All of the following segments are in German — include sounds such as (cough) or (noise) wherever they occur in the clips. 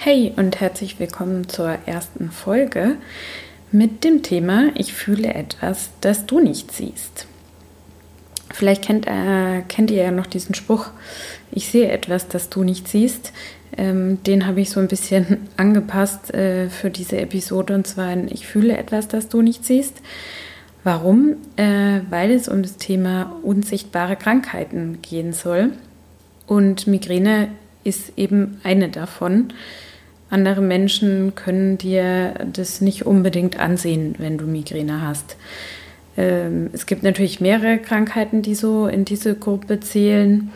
Hey und herzlich willkommen zur ersten Folge mit dem Thema Ich fühle etwas, das du nicht siehst. Vielleicht kennt, äh, kennt ihr ja noch diesen Spruch, ich sehe etwas, das du nicht siehst. Ähm, den habe ich so ein bisschen (laughs) angepasst äh, für diese Episode und zwar in Ich fühle etwas, das du nicht siehst. Warum? Äh, weil es um das Thema unsichtbare Krankheiten gehen soll. Und Migräne ist eben eine davon. Andere Menschen können dir das nicht unbedingt ansehen, wenn du Migräne hast. Ähm, es gibt natürlich mehrere Krankheiten, die so in diese Gruppe zählen.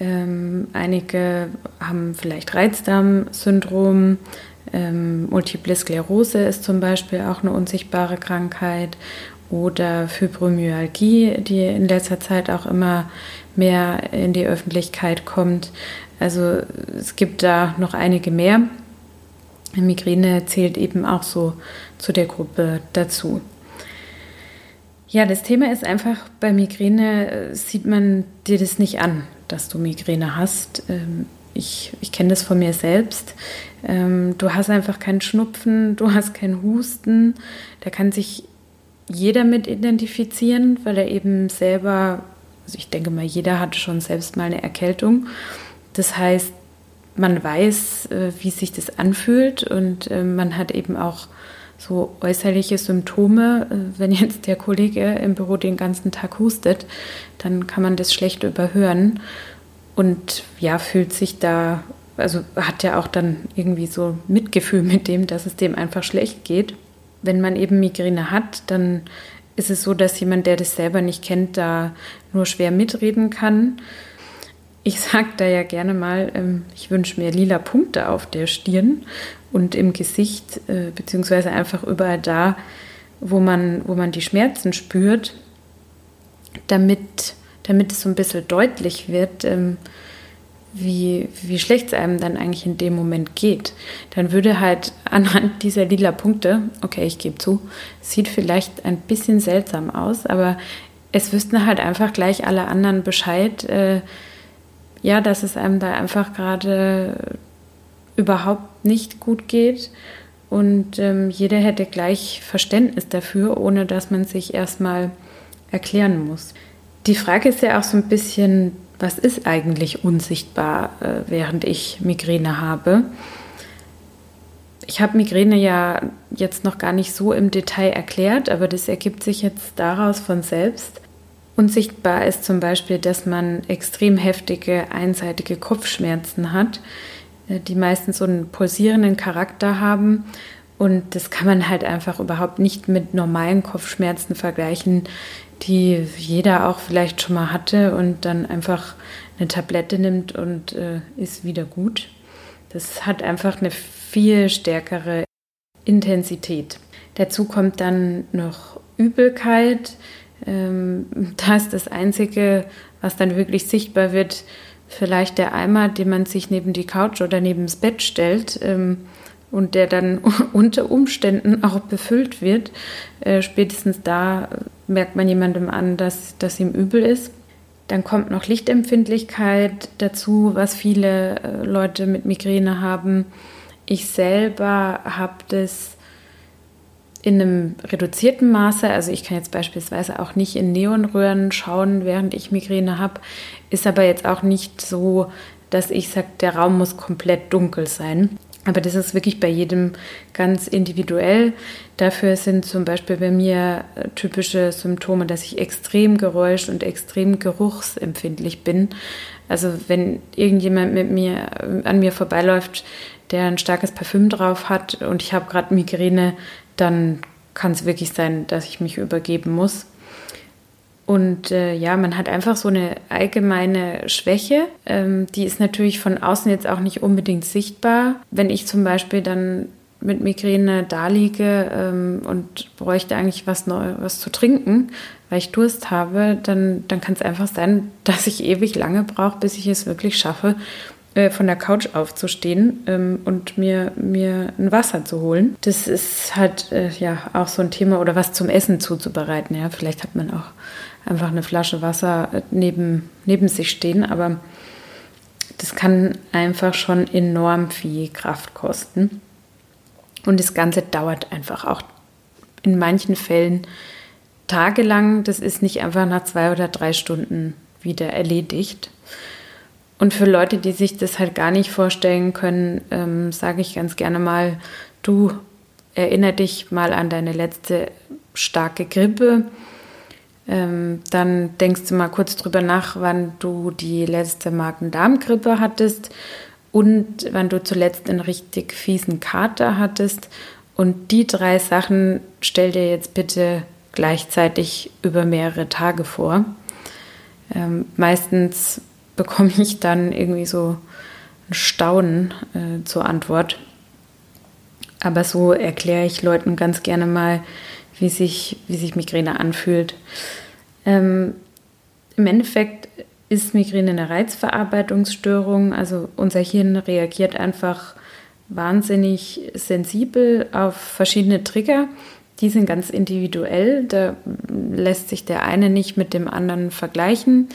Ähm, einige haben vielleicht Reizdarmsyndrom. Ähm, Multiple Sklerose ist zum Beispiel auch eine unsichtbare Krankheit. Oder Fibromyalgie, die in letzter Zeit auch immer mehr in die Öffentlichkeit kommt. Also es gibt da noch einige mehr. Migräne zählt eben auch so zu der Gruppe dazu. Ja, das Thema ist einfach, bei Migräne äh, sieht man dir das nicht an, dass du Migräne hast. Ähm, ich, ich kenne das von mir selbst. Ähm, du hast einfach keinen Schnupfen, du hast keinen Husten. Da kann sich jeder mit identifizieren, weil er eben selber, also ich denke mal, jeder hatte schon selbst mal eine Erkältung. Das heißt, man weiß, äh, wie sich das anfühlt und äh, man hat eben auch so äußerliche Symptome. Äh, wenn jetzt der Kollege im Büro den ganzen Tag hustet, dann kann man das schlecht überhören und ja, fühlt sich da, also hat ja auch dann irgendwie so Mitgefühl mit dem, dass es dem einfach schlecht geht. Wenn man eben Migräne hat, dann ist es so, dass jemand, der das selber nicht kennt, da nur schwer mitreden kann. Ich sage da ja gerne mal, ähm, ich wünsche mir lila Punkte auf der Stirn und im Gesicht, äh, beziehungsweise einfach überall da, wo man, wo man die Schmerzen spürt, damit, damit es so ein bisschen deutlich wird, ähm, wie, wie schlecht es einem dann eigentlich in dem Moment geht. Dann würde halt anhand dieser lila Punkte, okay, ich gebe zu, sieht vielleicht ein bisschen seltsam aus, aber es wüssten halt einfach gleich alle anderen Bescheid, äh, ja, dass es einem da einfach gerade überhaupt nicht gut geht. Und ähm, jeder hätte gleich Verständnis dafür, ohne dass man sich erstmal erklären muss. Die Frage ist ja auch so ein bisschen, was ist eigentlich unsichtbar, äh, während ich Migräne habe? Ich habe Migräne ja jetzt noch gar nicht so im Detail erklärt, aber das ergibt sich jetzt daraus von selbst. Unsichtbar ist zum Beispiel, dass man extrem heftige einseitige Kopfschmerzen hat, äh, die meistens so einen pulsierenden Charakter haben. Und das kann man halt einfach überhaupt nicht mit normalen Kopfschmerzen vergleichen, die jeder auch vielleicht schon mal hatte und dann einfach eine Tablette nimmt und äh, ist wieder gut. Das hat einfach eine viel stärkere Intensität. Dazu kommt dann noch Übelkeit, da ist das Einzige, was dann wirklich sichtbar wird, vielleicht der Eimer, den man sich neben die Couch oder neben das Bett stellt ähm, und der dann (laughs) unter Umständen auch befüllt wird. Äh, spätestens da merkt man jemandem an, dass, dass ihm übel ist. Dann kommt noch Lichtempfindlichkeit dazu, was viele äh, Leute mit Migräne haben. Ich selber habe das in einem reduzierten Maße, also ich kann jetzt beispielsweise auch nicht in Neonröhren schauen, während ich Migräne habe, ist aber jetzt auch nicht so, dass ich sage, der Raum muss komplett dunkel sein. Aber das ist wirklich bei jedem ganz individuell. Dafür sind zum Beispiel bei mir äh, typische Symptome, dass ich extrem geräusch- und extrem geruchsempfindlich bin. Also wenn irgendjemand mit mir äh, an mir vorbeiläuft, der ein starkes Parfüm drauf hat und ich habe gerade Migräne, dann kann es wirklich sein, dass ich mich übergeben muss. Und äh, ja, man hat einfach so eine allgemeine Schwäche. Ähm, die ist natürlich von außen jetzt auch nicht unbedingt sichtbar. Wenn ich zum Beispiel dann mit Migräne da liege ähm, und bräuchte eigentlich was, neu, was zu trinken, weil ich Durst habe, dann, dann kann es einfach sein, (laughs) dass ich ewig lange brauche, bis ich es wirklich schaffe, äh, von der Couch aufzustehen ähm, und mir, mir ein Wasser zu holen. Das ist halt äh, ja auch so ein Thema oder was zum Essen zuzubereiten. Ja, vielleicht hat man auch einfach eine Flasche Wasser äh, neben, neben sich stehen, aber das kann einfach schon enorm viel Kraft kosten. Und das Ganze dauert einfach auch in manchen Fällen tagelang. Das ist nicht einfach nach zwei oder drei Stunden wieder erledigt. Und für Leute, die sich das halt gar nicht vorstellen können, ähm, sage ich ganz gerne mal, du erinner dich mal an deine letzte starke Grippe. Ähm, dann denkst du mal kurz drüber nach, wann du die letzte Magen-Darm-Grippe hattest und wann du zuletzt einen richtig fiesen Kater hattest. Und die drei Sachen stell dir jetzt bitte gleichzeitig über mehrere Tage vor. Ähm, meistens bekomme ich dann irgendwie so ein Staunen äh, zur Antwort. Aber so erkläre ich Leuten ganz gerne mal, wie sich, wie sich Migräne anfühlt. Ähm, Im Endeffekt ist Migräne eine Reizverarbeitungsstörung. Also unser Hirn reagiert einfach wahnsinnig sensibel auf verschiedene Trigger. Die sind ganz individuell. Da lässt sich der eine nicht mit dem anderen vergleichen.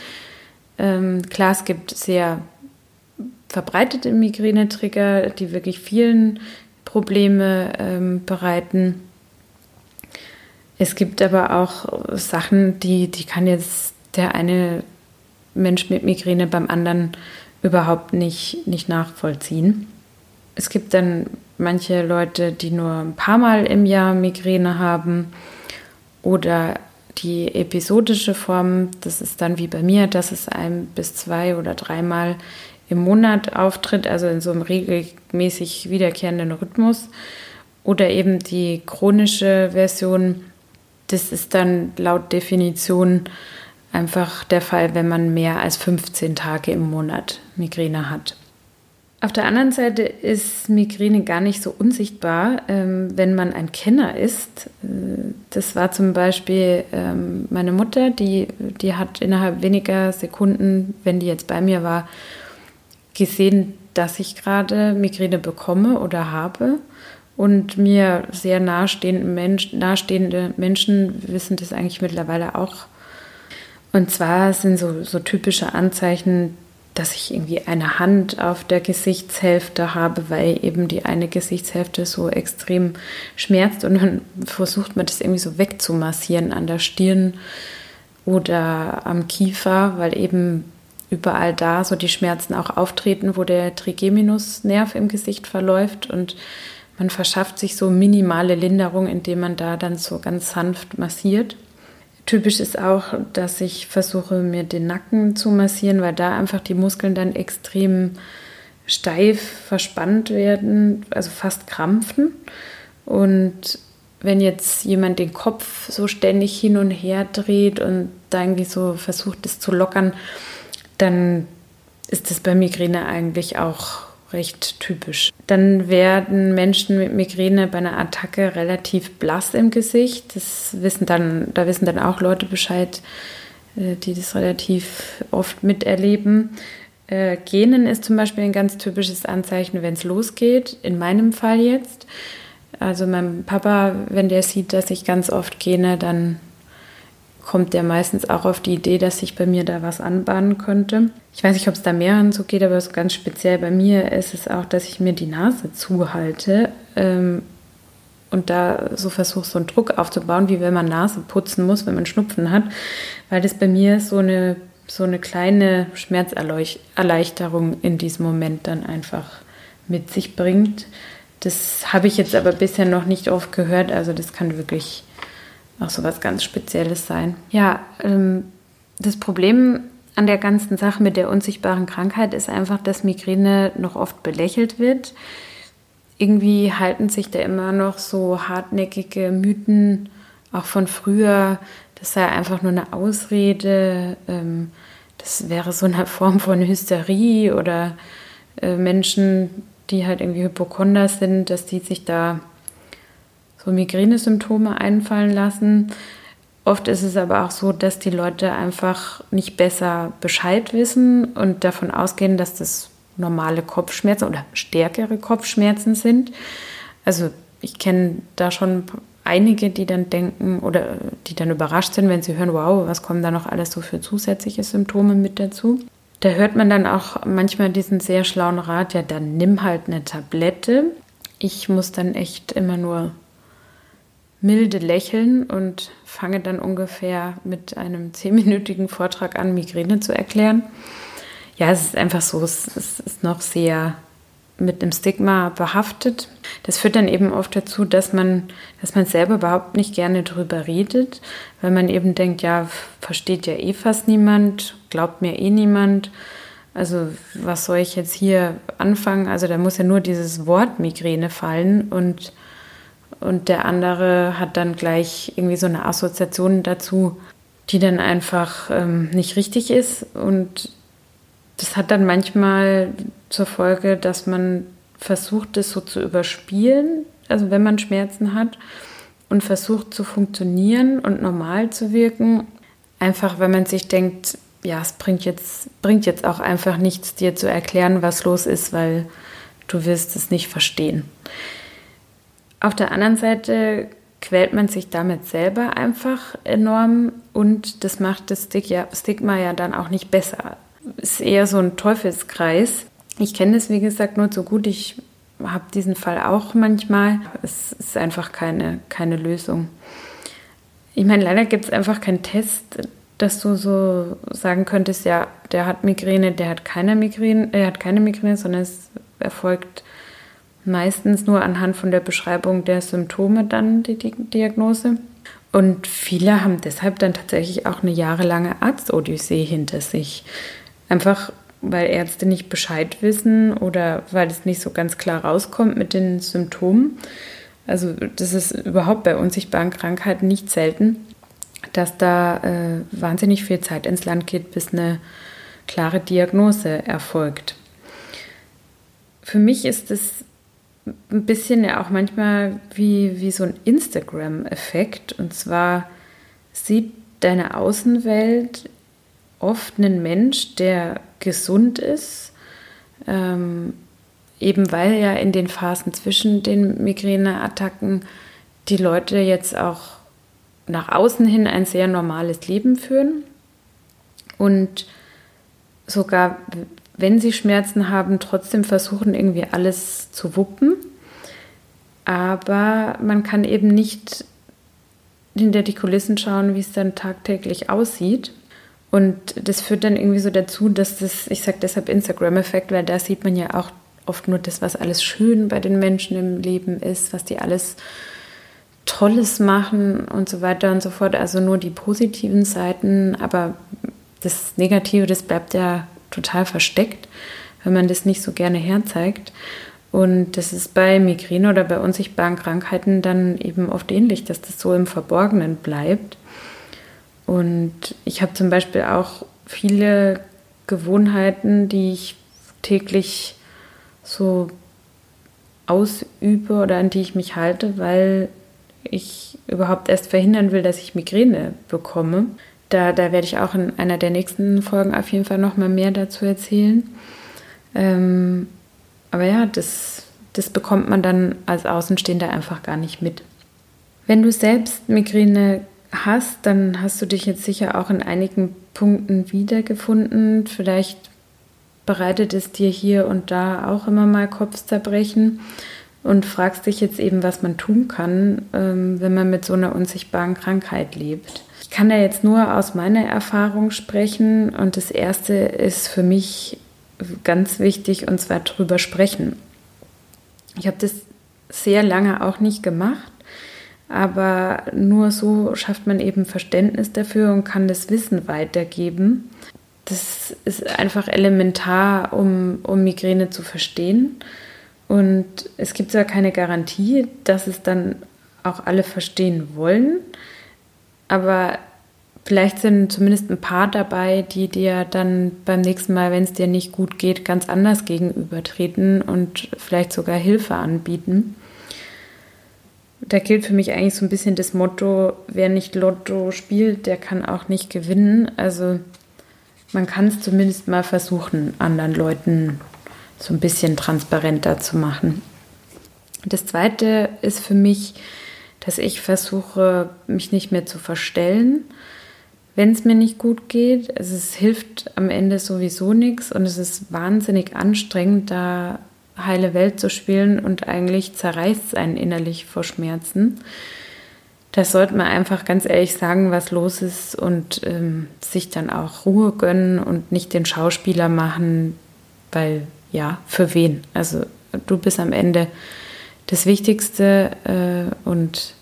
Ähm, klar, es gibt sehr verbreitete Migräne-Trigger, die wirklich vielen Probleme ähm, bereiten. Es gibt aber auch Sachen, die, die kann jetzt der eine Mensch mit Migräne beim anderen überhaupt nicht, nicht nachvollziehen. Es gibt dann manche Leute, die nur ein paar Mal im Jahr Migräne haben oder die episodische Form, das ist dann wie bei mir, dass es ein bis zwei oder dreimal im Monat auftritt, also in so einem regelmäßig wiederkehrenden Rhythmus. Oder eben die chronische Version, das ist dann laut Definition einfach der Fall, wenn man mehr als 15 Tage im Monat Migräne hat. Auf der anderen Seite ist Migräne gar nicht so unsichtbar, ähm, wenn man ein Kenner ist. Äh, das war zum Beispiel ähm, meine Mutter, die, die hat innerhalb weniger Sekunden, wenn die jetzt bei mir war, gesehen, dass ich gerade Migräne bekomme oder habe. Und mir sehr nahestehende, Mensch, nahestehende Menschen wissen das eigentlich mittlerweile auch. Und zwar sind so, so typische Anzeichen, dass ich irgendwie eine Hand auf der Gesichtshälfte habe, weil eben die eine Gesichtshälfte so extrem schmerzt und dann versucht man das irgendwie so wegzumassieren an der Stirn oder am Kiefer, weil eben überall da so die Schmerzen auch auftreten, wo der Trigeminusnerv im Gesicht verläuft und man verschafft sich so minimale Linderung, indem man da dann so ganz sanft massiert. Typisch ist auch, dass ich versuche, mir den Nacken zu massieren, weil da einfach die Muskeln dann extrem steif verspannt werden, also fast krampfen. Und wenn jetzt jemand den Kopf so ständig hin und her dreht und da irgendwie so versucht, es zu lockern, dann ist das bei Migräne eigentlich auch recht typisch. Dann werden Menschen mit Migräne bei einer Attacke relativ blass im Gesicht. Das wissen dann, da wissen dann auch Leute Bescheid, äh, die das relativ oft miterleben. Äh, Genen ist zum Beispiel ein ganz typisches Anzeichen, wenn es losgeht. In meinem Fall jetzt. Also mein Papa, wenn der sieht, dass ich ganz oft gene, dann kommt der meistens auch auf die Idee, dass sich bei mir da was anbahnen könnte. Ich weiß nicht, ob es da mehreren so geht, aber so ganz speziell bei mir ist es auch, dass ich mir die Nase zuhalte ähm, und da so versuche, so einen Druck aufzubauen, wie wenn man Nase putzen muss, wenn man Schnupfen hat, weil das bei mir so eine, so eine kleine Schmerzerleichterung in diesem Moment dann einfach mit sich bringt. Das habe ich jetzt aber bisher noch nicht oft gehört, also das kann wirklich auch so was ganz Spezielles sein. Ja, ähm, das Problem an der ganzen Sache mit der unsichtbaren Krankheit ist einfach, dass Migräne noch oft belächelt wird. Irgendwie halten sich da immer noch so hartnäckige Mythen, auch von früher, das sei einfach nur eine Ausrede, ähm, das wäre so eine (laughs) Form von Hysterie oder äh, Menschen, die halt irgendwie Hypochonder sind, dass die sich da so Migränesymptome einfallen lassen. Oft ist es aber auch so, dass die Leute einfach nicht besser Bescheid wissen und davon ausgehen, dass das normale Kopfschmerzen oder stärkere Kopfschmerzen sind. Also ich kenne da schon einige, die dann denken oder die dann überrascht sind, wenn sie hören, wow, was kommen da noch alles so für zusätzliche Symptome mit dazu. Da hört man dann auch manchmal diesen sehr schlauen Rat, ja, dann nimm halt eine Tablette. Ich muss dann echt immer nur milde lächeln und fange dann ungefähr mit einem zehnminütigen Vortrag an, Migräne zu erklären. Ja, es ist einfach so, es, ist noch sehr mit einem Stigma behaftet. Das führt dann eben oft dazu, dass man, dass man selber überhaupt nicht gerne drüber redet, weil man eben denkt, ja, versteht ja eh fast niemand, glaubt mir eh niemand. Also was soll ich jetzt hier anfangen? Also da muss ja nur dieses Wort Migräne fallen und, und der andere hat dann gleich irgendwie so eine Assoziation dazu, die dann einfach ähm, nicht richtig ist. Und das hat dann manchmal zur Folge, dass man versucht, es so zu überspielen, also wenn man Schmerzen hat und versucht zu funktionieren und normal zu wirken, einfach wenn man sich denkt, ja, es bringt jetzt, bringt jetzt auch einfach nichts, dir zu erklären, was los ist, weil du wirst es nicht verstehen. Auf der anderen Seite quält man sich damit selber einfach enorm und das macht das Stigma ja dann auch nicht besser. Es ist eher so ein Teufelskreis, ich kenne es, wie gesagt, nur so gut. Ich habe diesen Fall auch manchmal. Es ist einfach keine, keine Lösung. Ich meine, leider gibt es einfach keinen Test, dass du so sagen könntest, ja, der hat Migräne, der hat keine Migräne, er hat keine Migräne, sondern es erfolgt meistens nur anhand von der Beschreibung der Symptome dann die, Diagnose. Und viele haben deshalb dann tatsächlich auch eine jahrelange Arztodyssee hinter sich. Einfach weil Ärzte nicht Bescheid wissen oder weil es nicht so ganz klar rauskommt mit den Symptomen. Also das ist überhaupt bei unsichtbaren Krankheiten nicht selten, dass da äh, wahnsinnig viel Zeit ins Land geht, bis eine klare Diagnose erfolgt. Für mich ist es ein bisschen ja auch manchmal wie, wie so ein Instagram-Effekt. Und zwar sieht deine Außenwelt oft einen Mensch, der gesund ist, ähm, eben weil ja in den Phasen zwischen den Migräneattacken die Leute jetzt auch nach außen hin ein sehr normales Leben führen und sogar wenn sie Schmerzen haben, trotzdem versuchen irgendwie alles zu wuppen. Aber man kann eben nicht hinter die Kulissen schauen, wie es dann tagtäglich aussieht. Und das führt dann irgendwie so dazu, dass das, ich sage deshalb Instagram-Effekt, weil da sieht man ja auch oft nur das, was alles schön bei den Menschen im Leben ist, was die alles Tolles machen und so weiter und so fort. Also nur die positiven Seiten, aber das Negative, das bleibt ja total versteckt, wenn man das nicht so gerne herzeigt. Und das ist bei Migräne oder bei unsichtbaren Krankheiten dann eben oft ähnlich, dass das so im Verborgenen bleibt. Und ich habe zum Beispiel auch viele Gewohnheiten, die ich täglich so ausübe oder an die ich mich halte, weil ich überhaupt erst verhindern will, dass ich Migräne bekomme. Da, da werde ich auch in einer der nächsten Folgen auf jeden Fall noch mal mehr dazu erzählen. Ähm, aber ja, das, das bekommt man dann als Außenstehender einfach gar nicht mit. Wenn du selbst Migräne hast, dann hast du dich jetzt sicher auch in einigen Punkten wiedergefunden. Vielleicht bereitet es dir hier und da auch immer mal Kopfzerbrechen und fragst dich jetzt eben, was man tun kann, ähm, wenn man mit so einer unsichtbaren Krankheit lebt. Ich kann da jetzt nur aus meiner Erfahrung sprechen und das Erste ist für mich ganz wichtig und zwar drüber sprechen. Ich habe das sehr lange auch nicht gemacht aber nur so schafft man eben Verständnis dafür und kann das Wissen weitergeben. Das ist einfach elementar, um, um Migräne zu verstehen. Und es gibt zwar keine Garantie, dass es dann auch alle verstehen wollen, aber vielleicht sind zumindest ein paar dabei, die dir dann beim nächsten Mal, wenn es dir nicht gut geht, ganz anders gegenübertreten und vielleicht sogar Hilfe anbieten da gilt für mich eigentlich so ein bisschen das Motto, wer nicht Lotto spielt, der kann auch nicht gewinnen. Also man kann es zumindest mal versuchen, anderen Leuten so ein bisschen transparenter zu machen. Das Zweite ist für mich, dass ich versuche, mich nicht mehr zu verstellen. wenn es mir nicht gut geht. Also es hilft am Ende sowieso nichts und es ist wahnsinnig anstrengend, da heile Welt zu spielen und eigentlich zerreißt es einen innerlich vor Schmerzen. Das sollte man einfach ganz ehrlich sagen, was los ist und ähm, sich dann auch Ruhe gönnen und nicht den Schauspieler machen, weil ja, für wen? Also du bist am Ende das Wichtigste äh, und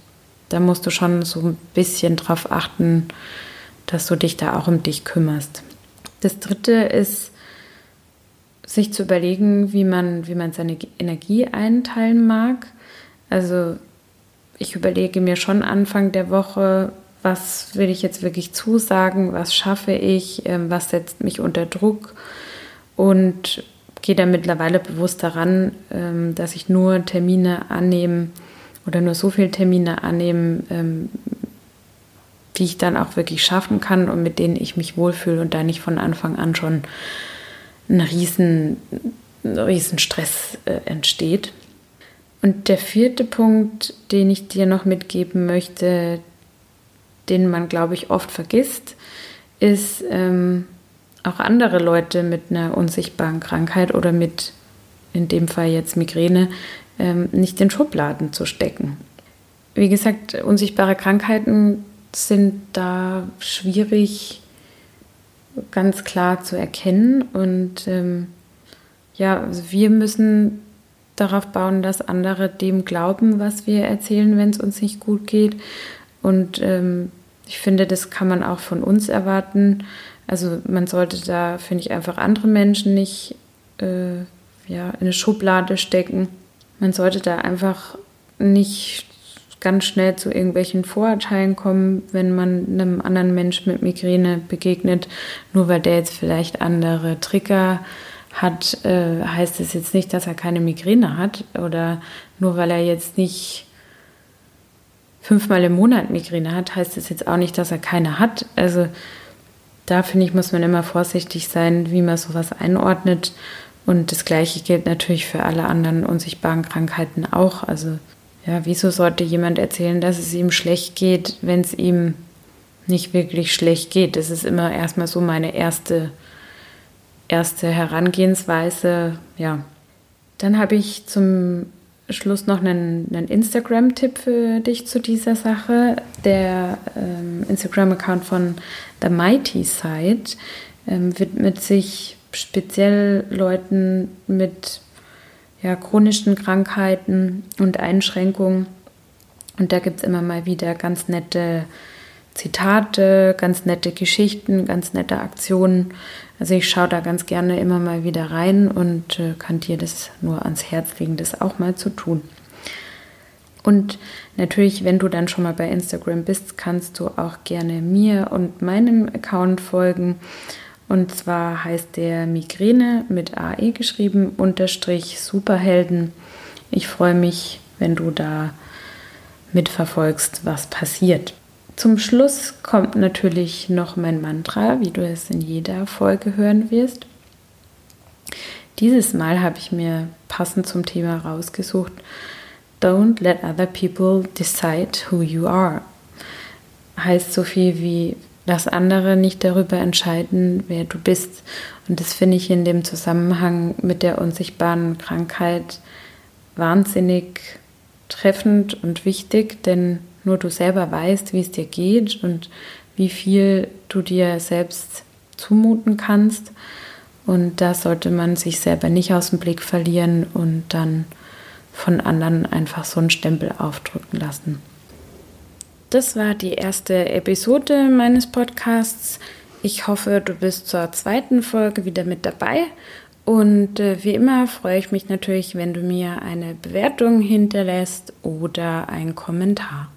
da musst du schon so ein bisschen drauf achten, dass du dich da auch um dich kümmerst. Das dritte ist, sich zu überlegen, wie man, wie man seine Energie einteilen mag. Also ich überlege mir schon Anfang der Woche, was will ich jetzt wirklich zusagen, was schaffe ich, ähm, was setzt mich unter Druck und gehe da mittlerweile bewusst daran, ähm, dass ich nur Termine annehme oder nur so viele Termine annehme, ähm, die ich dann auch wirklich schaffen kann und mit denen ich mich wohlfühle und da nicht von Anfang an schon ein riesen, riesen Stress äh, entsteht. Und der vierte Punkt, den ich dir noch mitgeben möchte, den man, glaube ich, oft vergisst, ist ähm, auch andere Leute mit einer unsichtbaren Krankheit oder mit, in dem Fall jetzt Migräne, ähm, nicht in Schubladen zu stecken. Wie gesagt, unsichtbare Krankheiten sind da schwierig ganz klar zu erkennen. Und ähm, ja, also wir müssen darauf bauen, dass andere dem glauben, was wir erzählen, wenn es uns nicht gut geht. Und ähm, ich finde, das kann man auch von uns erwarten. Also man sollte da, finde ich, einfach andere Menschen nicht äh, ja, in eine Schublade stecken. Man sollte da einfach nicht ganz schnell zu irgendwelchen Vorurteilen kommen, wenn man einem anderen Menschen mit Migräne begegnet. Nur weil der jetzt vielleicht andere Trigger hat, äh, heißt es jetzt nicht, dass er keine Migräne hat. Oder nur weil er jetzt nicht fünfmal im Monat Migräne hat, heißt es jetzt auch nicht, dass er keine hat. Also da finde ich, muss man immer vorsichtig sein, wie man sowas einordnet. Und das Gleiche gilt natürlich für alle anderen unsichtbaren Krankheiten auch. Also ja, wieso sollte jemand erzählen, dass es ihm schlecht geht, wenn es ihm nicht wirklich schlecht geht? Das ist immer erstmal so meine erste, erste Herangehensweise. Ja. Dann habe ich zum Schluss noch einen, einen Instagram-Tipp für dich zu dieser Sache. Der ähm, Instagram-Account von The Mighty Side ähm, widmet sich speziell Leuten mit ja, chronischen Krankheiten und Einschränkungen. Und da gibt es immer mal wieder ganz nette Zitate, ganz nette Geschichten, ganz nette Aktionen. Also ich schaue da ganz gerne immer mal wieder rein und äh, kann dir das nur ans Herz legen, das auch mal zu tun. Und natürlich, wenn du dann schon mal bei Instagram bist, kannst du auch gerne mir und meinem Account folgen. Und zwar heißt der Migräne mit AE geschrieben, unterstrich Superhelden. Ich freue mich, wenn du da mitverfolgst, was passiert. Zum Schluss kommt natürlich noch mein Mantra, wie du es in jeder Folge hören wirst. Dieses Mal habe ich mir passend zum Thema rausgesucht, Don't let other people decide who you are. Heißt so viel wie Lass andere nicht darüber entscheiden, wer du bist. Und das finde ich in dem Zusammenhang mit der unsichtbaren Krankheit wahnsinnig treffend und wichtig, denn nur du selber weißt, wie es dir geht und wie viel du dir selbst zumuten kannst. Und da sollte man sich selber nicht aus dem Blick verlieren und dann von anderen einfach so einen Stempel aufdrücken lassen. Das war die erste Episode meines Podcasts. Ich hoffe, du bist zur zweiten Folge wieder mit dabei. Und äh, wie immer freue ich mich natürlich, wenn du mir eine Bewertung hinterlässt oder einen Kommentar.